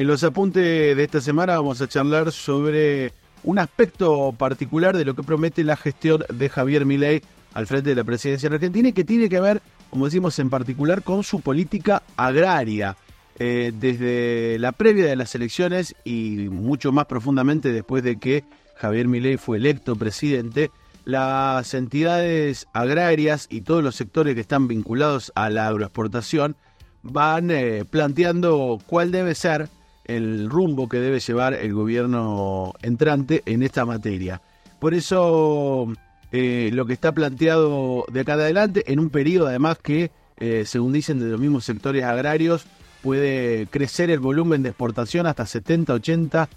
En los apuntes de esta semana vamos a charlar sobre un aspecto particular de lo que promete la gestión de Javier Milei al frente de la presidencia de Argentina y que tiene que ver, como decimos en particular, con su política agraria. Eh, desde la previa de las elecciones y mucho más profundamente después de que Javier Milei fue electo presidente, las entidades agrarias y todos los sectores que están vinculados a la agroexportación van eh, planteando cuál debe ser el rumbo que debe llevar el gobierno entrante en esta materia. Por eso eh, lo que está planteado de acá adelante, en un periodo además que, eh, según dicen de los mismos sectores agrarios, puede crecer el volumen de exportación hasta 70, 80,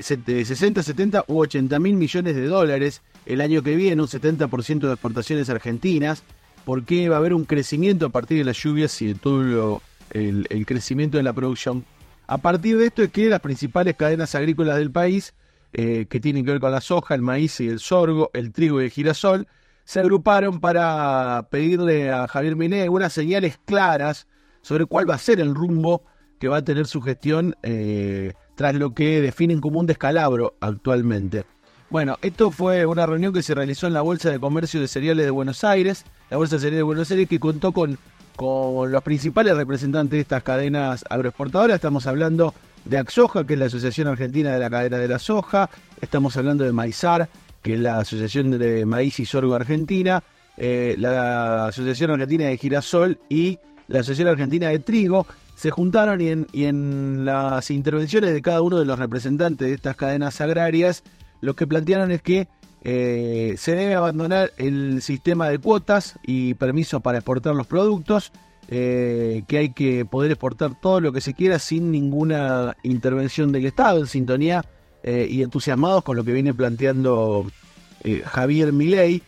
60, 70 u 80 mil millones de dólares el año que viene, un 70% de exportaciones argentinas. ¿Por qué va a haber un crecimiento a partir de las lluvias y de todo el, el crecimiento de la producción? A partir de esto es que las principales cadenas agrícolas del país, eh, que tienen que ver con la soja, el maíz y el sorgo, el trigo y el girasol, se agruparon para pedirle a Javier Miné unas señales claras sobre cuál va a ser el rumbo que va a tener su gestión eh, tras lo que definen como un descalabro actualmente. Bueno, esto fue una reunión que se realizó en la Bolsa de Comercio de Cereales de Buenos Aires, la Bolsa de Cereales de Buenos Aires que contó con con los principales representantes de estas cadenas agroexportadoras. Estamos hablando de Axoja, que es la Asociación Argentina de la Cadena de la Soja. Estamos hablando de Maizar, que es la Asociación de Maíz y Sorgo Argentina. Eh, la Asociación Argentina de Girasol y la Asociación Argentina de Trigo. Se juntaron y en, y en las intervenciones de cada uno de los representantes de estas cadenas agrarias, lo que plantearon es que eh, se debe abandonar el sistema de cuotas y permisos para exportar los productos, eh, que hay que poder exportar todo lo que se quiera sin ninguna intervención del Estado, en sintonía eh, y entusiasmados con lo que viene planteando Javier Milei.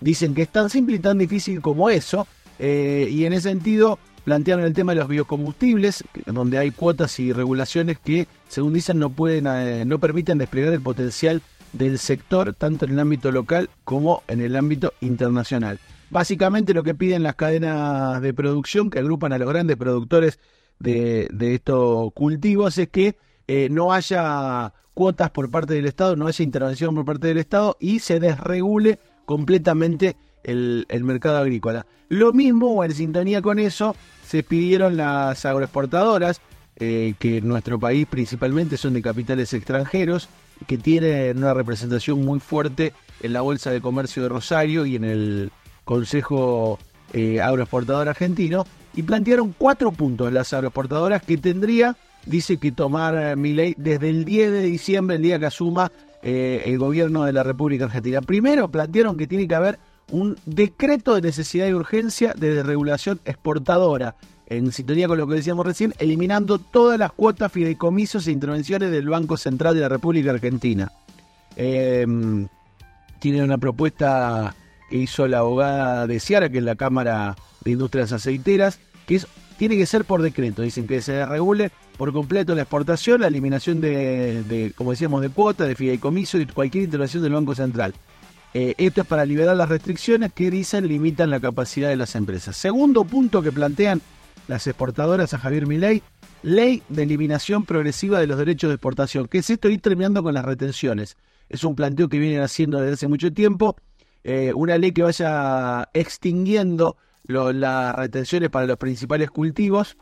dicen que es tan simple y tan difícil como eso, y en ese sentido plantearon el tema de los biocombustibles, donde hay cuotas y regulaciones que, según dicen, no pueden, no permiten desplegar el potencial del sector, tanto en el ámbito local como en el ámbito internacional. Básicamente lo que piden las cadenas de producción que agrupan a los grandes productores de, estos cultivos es que eh, no haya cuotas por parte del Estado, no haya intervención por parte del Estado y se desregule completamente el, mercado agrícola. Lo mismo, o en sintonía con eso, se pidieron las agroexportadoras, eh, que en nuestro país principalmente son de capitales extranjeros, que tiene una representación muy fuerte en la Bolsa de Comercio de Rosario y en el Consejo eh, Agroexportador Argentino, y plantearon cuatro puntos las agroexportadoras que tendría, dice que tomar eh, mi ley desde el 10 de diciembre, el día que asuma eh, el gobierno de la República Argentina. Primero, plantearon que tiene que haber un decreto de necesidad y urgencia de desregulación exportadora en sintonía con lo que decíamos recién, eliminando todas las cuotas, fideicomisos e intervenciones del Banco Central de la República Argentina. Em, tiene una propuesta que hizo la abogada de Ciara, que es la Cámara de Industrias Aceiteras, que es, tiene que ser por decreto. Dicen que se regule por completo la exportación, la eliminación de, como decíamos, de cuotas, de fideicomiso y cualquier intervención del Banco Central. Eh, esto es para liberar las restricciones que dicen limitan la capacidad de las empresas. Segundo punto que plantean las exportadoras a Javier Milei, ley de eliminación progresiva de los derechos de exportación. ¿Qué es esto? Ir terminando con las retenciones. Es un planteo que vienen haciendo desde hace mucho tiempo. Eh, una ley que vaya extinguiendo las retenciones para los principales cultivos,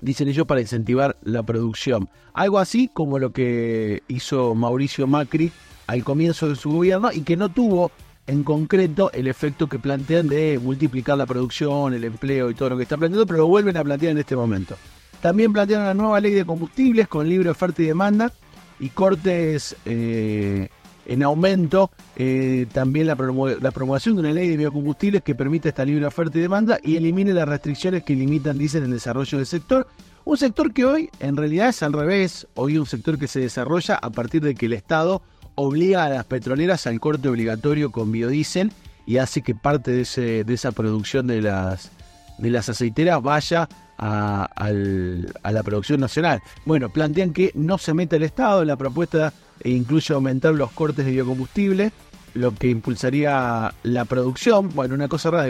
dicen ellos, para incentivar la producción. Algo así como lo que hizo Mauricio Macri al comienzo de su gobierno y que no tuvo en concreto el efecto que plantean de multiplicar la producción, el empleo y todo lo que está planteando, pero lo vuelven a plantear en este momento. También plantean una nueva ley de combustibles con libre oferta y demanda y cortes eh, en aumento. Eh, también la, promoción de una ley de biocombustibles que permita esta libre oferta y demanda y elimine las restricciones que limitan, dicen, el desarrollo del sector. Un sector que hoy en realidad es al revés. Hoy un sector que se desarrolla a partir de que el Estado obliga a las petroleras al corte obligatorio con biodiesel y hace que parte de, ese, de esa producción de las, de las aceiteras vaya a, la producción nacional. Bueno, plantean que no se meta el Estado, la propuesta incluye aumentar los cortes de biocombustible, lo que impulsaría la producción. Bueno, una cosa rara,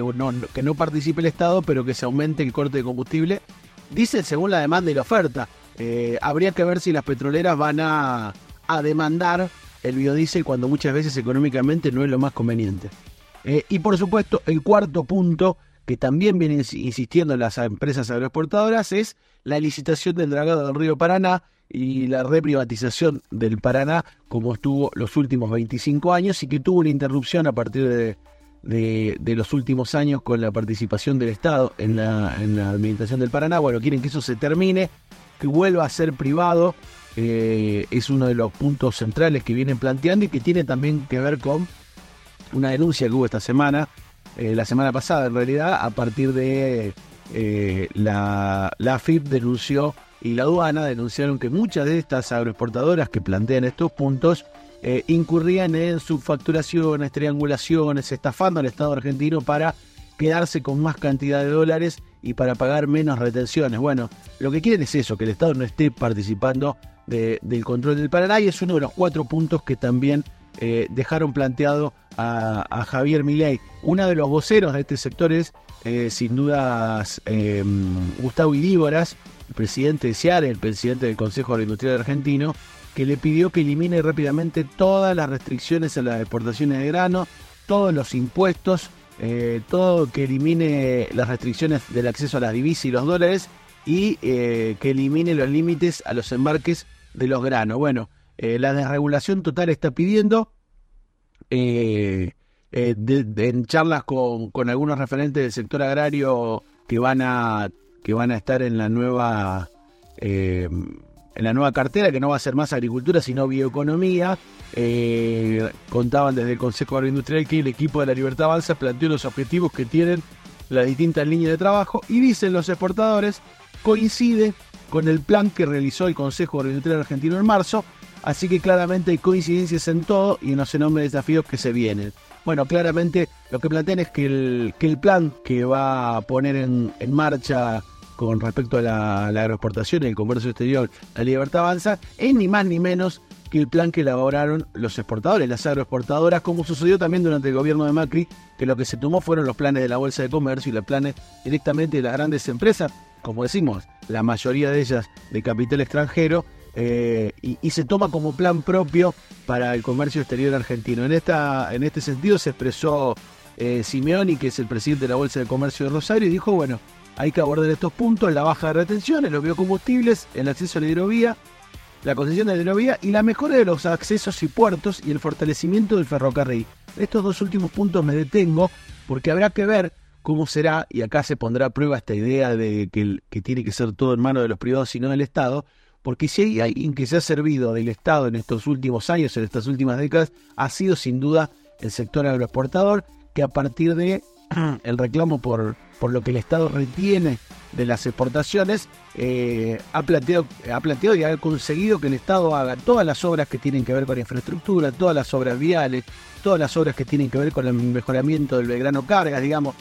que no participe el Estado, pero que se aumente el corte de combustible. Dice según la demanda y la oferta. eh, habría que ver si las petroleras van a, a, demandar el biodiesel cuando muchas veces económicamente no es lo más conveniente. Eh, y por supuesto, el cuarto punto que también vienen insistiendo las empresas agroexportadoras es la licitación del dragado del río Paraná y la reprivatización del Paraná como estuvo los últimos 25 años y que tuvo una interrupción a partir de, de, los últimos años con la participación del Estado en la, en la, administración del Paraná. Bueno, quieren que eso se termine, que vuelva a ser privado. Eh, es uno de los puntos centrales que vienen planteando y que tiene también que ver con una denuncia que hubo esta semana, eh, la semana pasada en realidad, a partir de eh, la, la AFIP denunció y la aduana denunciaron que muchas de estas agroexportadoras que plantean estos puntos incurrían en subfacturaciones, triangulaciones, estafando al Estado argentino para quedarse con más cantidad de dólares y para pagar menos retenciones. Bueno, lo que quieren es eso, que el Estado no esté participando del control del Paraná y es uno de los cuatro puntos que también eh, dejaron planteado a, Javier Milei. Uno de los voceros de este sector es, eh, sin dudas, Gustavo Idíboras, el presidente de CIARE, el presidente del Consejo Agroindustrial Argentino, que le pidió que elimine rápidamente todas las restricciones a las exportaciones de grano, todos los impuestos, eh, todo que elimine las restricciones del acceso a las divisas y los dólares y eh, que elimine los límites a los embarques de los granos. Bueno, eh, la desregulación total está pidiendo, en charlas con, con algunos referentes del sector agrario que van a que van a estar en la nueva en la nueva cartera, que no va a ser más agricultura, sino bioeconomía. Eh, contaban desde el Consejo Agroindustrial que el equipo de la Libertad Avanza planteó los objetivos que tienen las distintas líneas de trabajo y dicen los exportadores, coincide con el plan que realizó el Consejo Agroindustrial Argentino en marzo, así que claramente hay coincidencias en todo y no se nombres desafíos que se vienen. Bueno, claramente lo que plantean es que el, que el plan que va a poner en, en marcha con respecto a la, agroexportación y el comercio exterior, la libertad avanza, es ni más ni menos que el plan que elaboraron los exportadores, las agroexportadoras, como sucedió también durante el gobierno de Macri, que lo que se tomó fueron los planes de la Bolsa de Comercio y los planes directamente de las grandes empresas, como decimos, la mayoría de ellas de capital extranjero, eh, y, se toma como plan propio para el comercio exterior argentino. En, esta, en este sentido se expresó eh, Simeoni, que es el presidente de la Bolsa de Comercio de Rosario, y dijo, bueno, hay que abordar estos puntos, la baja de retención, los biocombustibles, el acceso a la hidrovía, la concesión de la hidrovía y la mejora de los accesos y puertos y el fortalecimiento del ferrocarril. Estos dos últimos puntos me detengo porque habrá que ver cómo será, y acá se pondrá a prueba esta idea de que, que tiene que ser todo en manos de los privados y no del Estado, porque si hay alguien que se ha servido del Estado en estos últimos años, en estas últimas décadas, ha sido sin duda el sector agroexportador, que a partir de el reclamo por, por lo que el Estado retiene de las exportaciones, eh, ha, planteado, ha planteado y ha conseguido que el Estado haga todas las obras que tienen que ver con infraestructura, todas las obras viales, todas las obras que tienen que ver con el mejoramiento del Belgrano Cargas, digamos,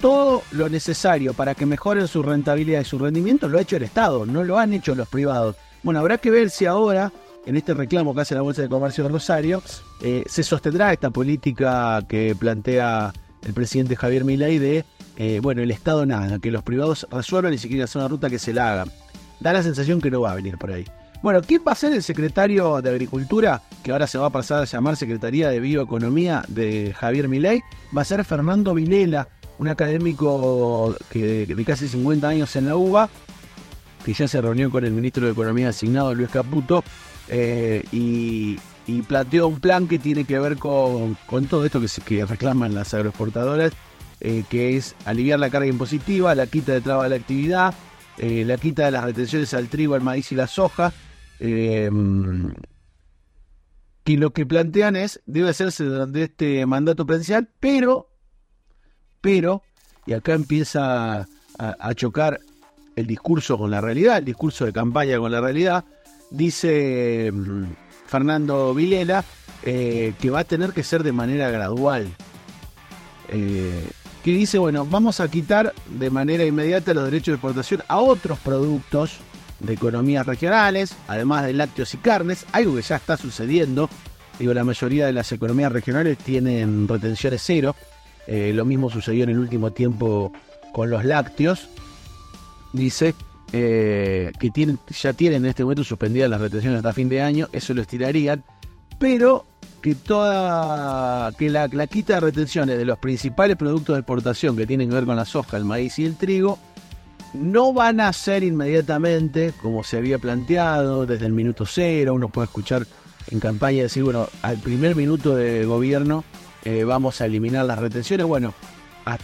todo lo necesario para que mejoren su rentabilidad y su rendimiento lo ha hecho el Estado, no lo han hecho los privados. Bueno, habrá que ver si ahora, en este reclamo que hace la Bolsa de Comercio de Rosario, eh, se sostendrá esta política que plantea el presidente Javier Milei de, eh, bueno, el Estado nada, que los privados resuelvan y si quieren hacer una ruta que se la hagan. Da la sensación que no va a venir por ahí. Bueno, ¿quién va a ser el secretario de Agricultura, que ahora se va a pasar a llamar Secretaría de Bioeconomía de Javier Milei? Va a ser Fernando Vilela, un académico que, de casi 50 años en la UBA, que ya se reunió con el ministro de Economía asignado, Luis Caputo, eh, y, planteó un plan que tiene que ver con, todo esto que, que reclaman las agroexportadoras, eh, que es aliviar la carga impositiva, la quita de traba de la actividad, eh, la quita de las retenciones al trigo, al maíz y la soja. Eh, que lo que plantean es, debe hacerse durante este mandato presidencial, pero, pero, y acá empieza a, chocar el discurso con la realidad, el discurso de campaña con la realidad, dice Fernando Vilela, eh, que va a tener que ser de manera gradual. Que dice, bueno, vamos a quitar de manera inmediata los derechos de exportación a otros productos de economías regionales, además de lácteos y carnes, algo que ya está sucediendo. Digo, la mayoría de las economías regionales tienen retenciones cero. Eh, lo mismo sucedió en el último tiempo con los lácteos. Dice, eh, que ya tienen en este momento suspendidas las retenciones hasta fin de año, eso lo estirarían, pero que toda que la, la quita de retenciones de los principales productos de exportación que tienen que ver con la soja, el maíz y el trigo, no van a ser inmediatamente como se había planteado desde el minuto cero. Uno puede escuchar en campaña decir, bueno, al primer minuto de gobierno eh, vamos a eliminar las retenciones. Bueno,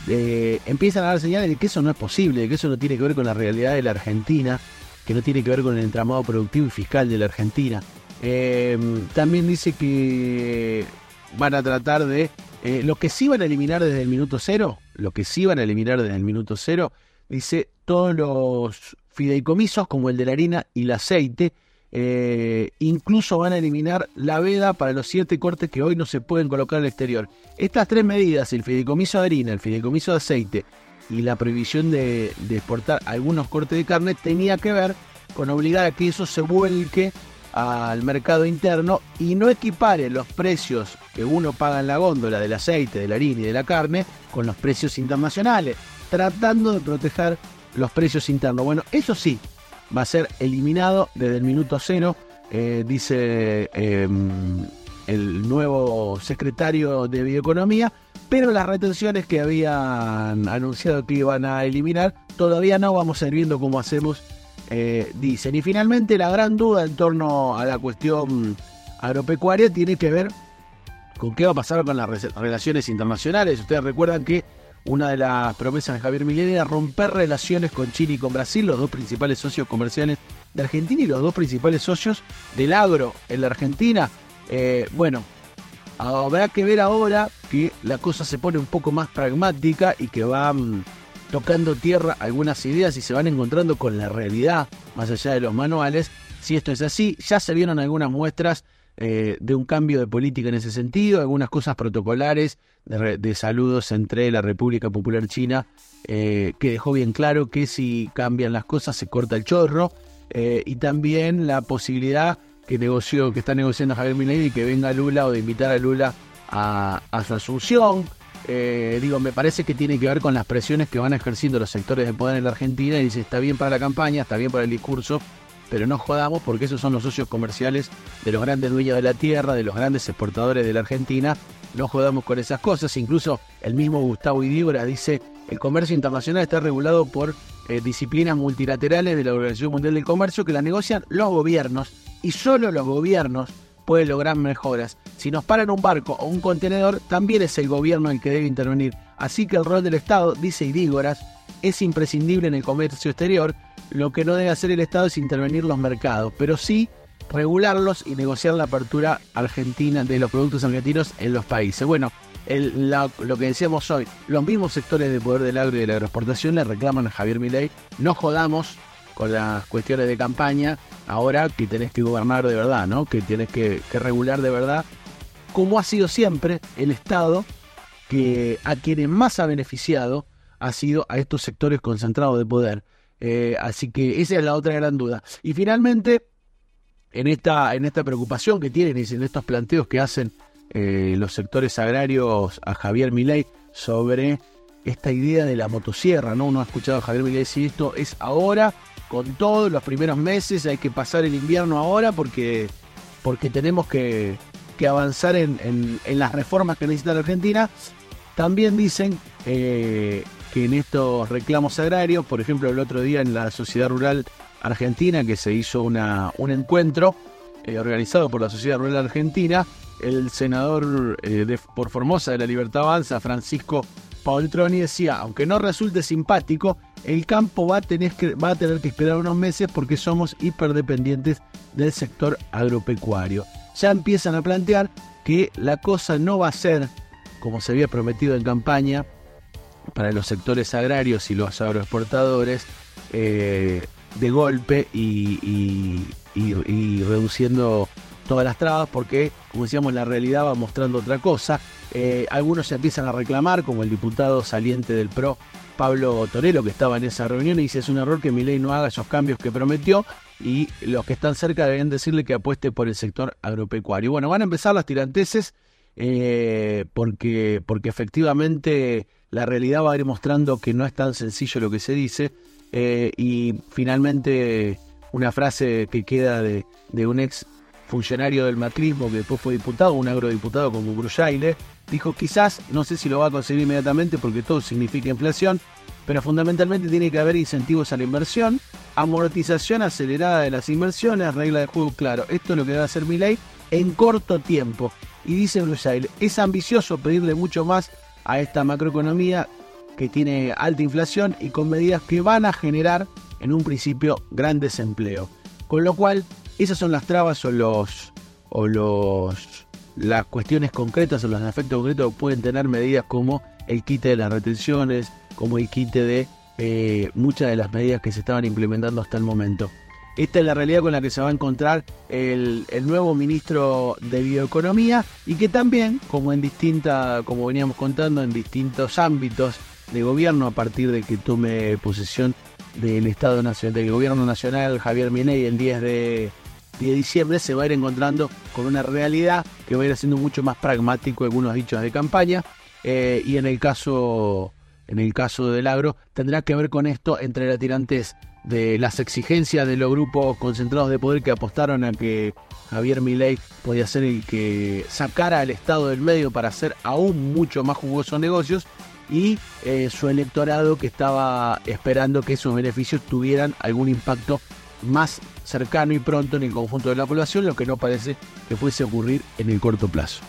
eh, empiezan a dar señales de que eso no es posible, de que eso no tiene que ver con la realidad de la Argentina, que no tiene que ver con el entramado productivo y fiscal de la Argentina. Eh, también dice que van a tratar de... lo que sí van a eliminar desde el minuto cero, lo que sí van a eliminar desde el minuto cero, dice todos los fideicomisos como el de la harina y el aceite, eh, incluso van a eliminar la veda para los siete cortes que hoy no se pueden colocar al exterior. Estas tres medidas, el fideicomiso de harina, el fideicomiso de aceite y la prohibición de, exportar algunos cortes de carne, tenía que ver con obligar a que eso se vuelque al mercado interno y no equipare los precios que uno paga en la góndola del aceite, de la harina y de la carne con los precios internacionales, tratando de proteger los precios internos. Bueno, eso sí, va a ser eliminado desde el minuto cero, eh, dice em, el nuevo secretario de Bioeconomía, pero las retenciones que habían anunciado que iban a eliminar, todavía no vamos a ir viendo cómo hacemos, eh, dicen. Y finalmente la gran duda en torno a la cuestión agropecuaria tiene que ver con qué va a pasar con las relaciones internacionales. Ustedes recuerdan que una de las promesas de Javier Milei era romper relaciones con Chile y con Brasil, los dos principales socios comerciales de Argentina y los dos principales socios del agro en la Argentina. Eh, bueno, habrá que ver ahora que la cosa se pone un poco más pragmática y que van tocando tierra algunas ideas y se van encontrando con la realidad más allá de los manuales. Si esto es así, ya se vieron algunas muestras eh, de un cambio de política en ese sentido, algunas cosas protocolares de, saludos entre la República Popular China, eh, que dejó bien claro que si cambian las cosas se corta el chorro, eh, y también la posibilidad que negoció, que está negociando Javier Milei y que venga Lula o de invitar a Lula a, su asunción. Digo, me parece que tiene que ver con las presiones que van ejerciendo los sectores de poder en la Argentina y dice, está bien para la campaña, está bien para el discurso, pero no jodamos porque esos son los socios comerciales de los grandes dueños de la tierra, de los grandes exportadores de la Argentina. No jodamos con esas cosas. Incluso el mismo Gustavo Idígora dice el comercio internacional está regulado por eh, disciplinas multilaterales de la Organización Mundial del Comercio que la negocian los gobiernos y solo los gobiernos pueden lograr mejoras. Si nos paran un barco o un contenedor, también es el gobierno el que debe intervenir. Así que el rol del Estado, dice Idígoras, es imprescindible en el comercio exterior lo que no debe hacer el Estado es intervenir los mercados, pero sí regularlos y negociar la apertura argentina de los productos argentinos en los países. Bueno, lo que decíamos hoy, los mismos sectores de poder del agro y de la agroexportación le reclaman a Javier Milei, no jodamos con las cuestiones de campaña, ahora que tenés que gobernar de verdad, ¿no? Que tenés que, regular de verdad, como ha sido siempre el Estado, que a quienes más ha beneficiado ha sido a estos sectores concentrados de poder. Eh, así que esa es la otra gran duda. Y finalmente, en esta, en esta preocupación que tienen y en estos planteos que hacen eh, los sectores agrarios a Javier Milei sobre esta idea de la motosierra, ¿no? Uno ha escuchado a Javier Milei decir esto es ahora, con todos los primeros meses, hay que pasar el invierno ahora porque, porque tenemos que, avanzar en, las reformas que necesita la Argentina. También dicen eh, que en estos reclamos agrarios, por ejemplo, el otro día en la Sociedad Rural Argentina, que se hizo una, un encuentro eh, organizado por la Sociedad Rural Argentina, el senador eh, por Formosa de la Libertad Avanza, Francisco Paultroni, decía, aunque no resulte simpático, el campo va a, tener que, esperar unos meses porque somos hiperdependientes del sector agropecuario. Ya empiezan a plantear que la cosa no va a ser como se había prometido en campaña, para los sectores agrarios y los agroexportadores eh, de golpe y, reduciendo todas las trabas porque, como decíamos, la realidad va mostrando otra cosa. Eh, algunos se empiezan a reclamar, como el diputado saliente del PRO, Pablo Torello, que estaba en esa reunión y dice es un error que mi ley no haga esos cambios que prometió y los que están cerca deben decirle que apueste por el sector agropecuario. Bueno, van a empezar las tiranteses eh, porque, porque efectivamente la realidad va a ir mostrando que no es tan sencillo lo que se dice. Eh, y finalmente una frase que queda de, un ex funcionario del macrismo que después fue diputado, un agrodiputado como Brujaile, dijo quizás, no sé si lo va a conseguir inmediatamente porque todo significa inflación, pero fundamentalmente tiene que haber incentivos a la inversión, amortización acelerada de las inversiones, regla de juego claro. Esto es lo que va a hacer mi ley en corto tiempo. Y dice Brujaile, es ambicioso pedirle mucho más a esta macroeconomía que tiene alta inflación y con medidas que van a generar en un principio gran desempleo. Con lo cual, esas son las trabas o los o los las cuestiones concretas o los efectos concretos pueden tener medidas como el quite de las retenciones, como el quite de eh, muchas de las medidas que se estaban implementando hasta el momento. Esta es la realidad con la que se va a encontrar el, nuevo ministro de Bioeconomía y que también, como en distinta, como veníamos contando, en distintos ámbitos de gobierno a partir de que tome posesión del Estado Nacional, del Gobierno Nacional Javier Miney el 10 de, diciembre, se va a ir encontrando con una realidad que va a ir haciendo mucho más pragmático algunos dichos de campaña. Eh, y en el caso en el caso del agro, tendrá que ver con esto entre la tirantes de las exigencias de los grupos concentrados de poder que apostaron a que Javier Milei podía ser el que sacara al Estado del medio para hacer aún mucho más jugosos negocios y eh, su electorado que estaba esperando que esos beneficios tuvieran algún impacto más cercano y pronto en el conjunto de la población, lo que no parece que fuese a ocurrir en el corto plazo.